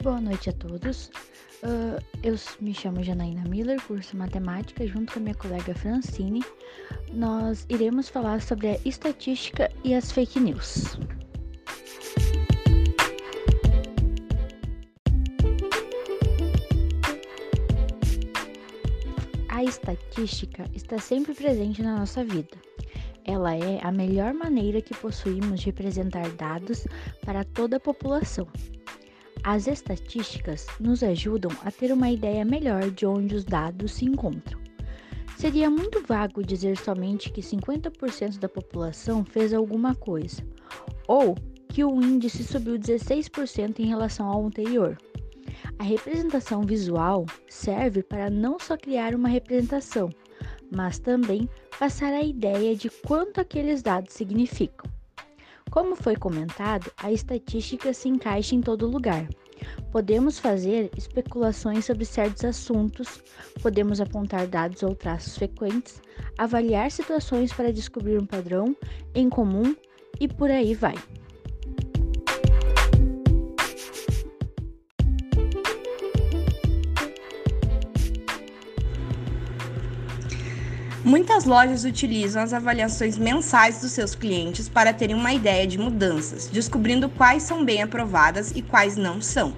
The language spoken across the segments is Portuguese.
Boa noite a todos. Uh, eu me chamo Janaína Miller, curso Matemática, junto com a minha colega Francine. Nós iremos falar sobre a estatística e as fake news. A estatística está sempre presente na nossa vida. Ela é a melhor maneira que possuímos de apresentar dados para toda a população. As estatísticas nos ajudam a ter uma ideia melhor de onde os dados se encontram. Seria muito vago dizer somente que 50% da população fez alguma coisa, ou que o índice subiu 16% em relação ao anterior. A representação visual serve para não só criar uma representação, mas também passar a ideia de quanto aqueles dados significam. Como foi comentado, a estatística se encaixa em todo lugar. Podemos fazer especulações sobre certos assuntos, podemos apontar dados ou traços frequentes, avaliar situações para descobrir um padrão em comum e por aí vai. Muitas lojas utilizam as avaliações mensais dos seus clientes para terem uma ideia de mudanças, descobrindo quais são bem aprovadas e quais não são.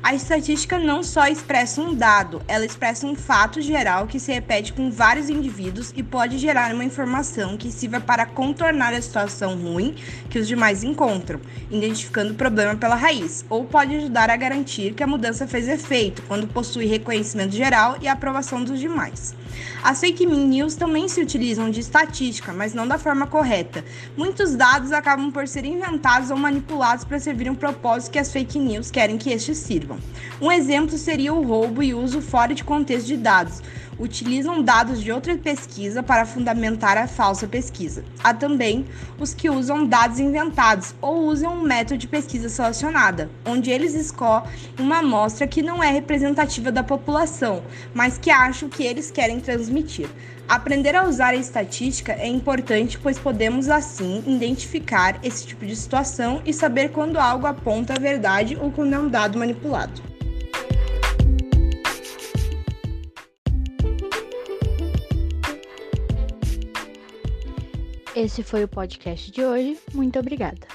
A estatística não só expressa um dado, ela expressa um fato geral que se repete com vários indivíduos e pode gerar uma informação que sirva para contornar a situação ruim que os demais encontram, identificando o problema pela raiz, ou pode ajudar a garantir que a mudança fez efeito quando possui reconhecimento geral e aprovação dos demais. As fake news também se utilizam de estatística, mas não da forma correta. Muitos dados acabam por ser inventados ou manipulados para servir um propósito que as fake news querem que estes sirvam. Um exemplo seria o roubo e uso fora de contexto de dados. Utilizam dados de outra pesquisa para fundamentar a falsa pesquisa. Há também os que usam dados inventados ou usam um método de pesquisa selecionada, onde eles escolhem uma amostra que não é representativa da população, mas que acham que eles querem transmitir. Aprender a usar a estatística é importante, pois podemos assim identificar esse tipo de situação e saber quando algo aponta a verdade ou quando é um dado manipulado. Esse foi o podcast de hoje. Muito obrigada.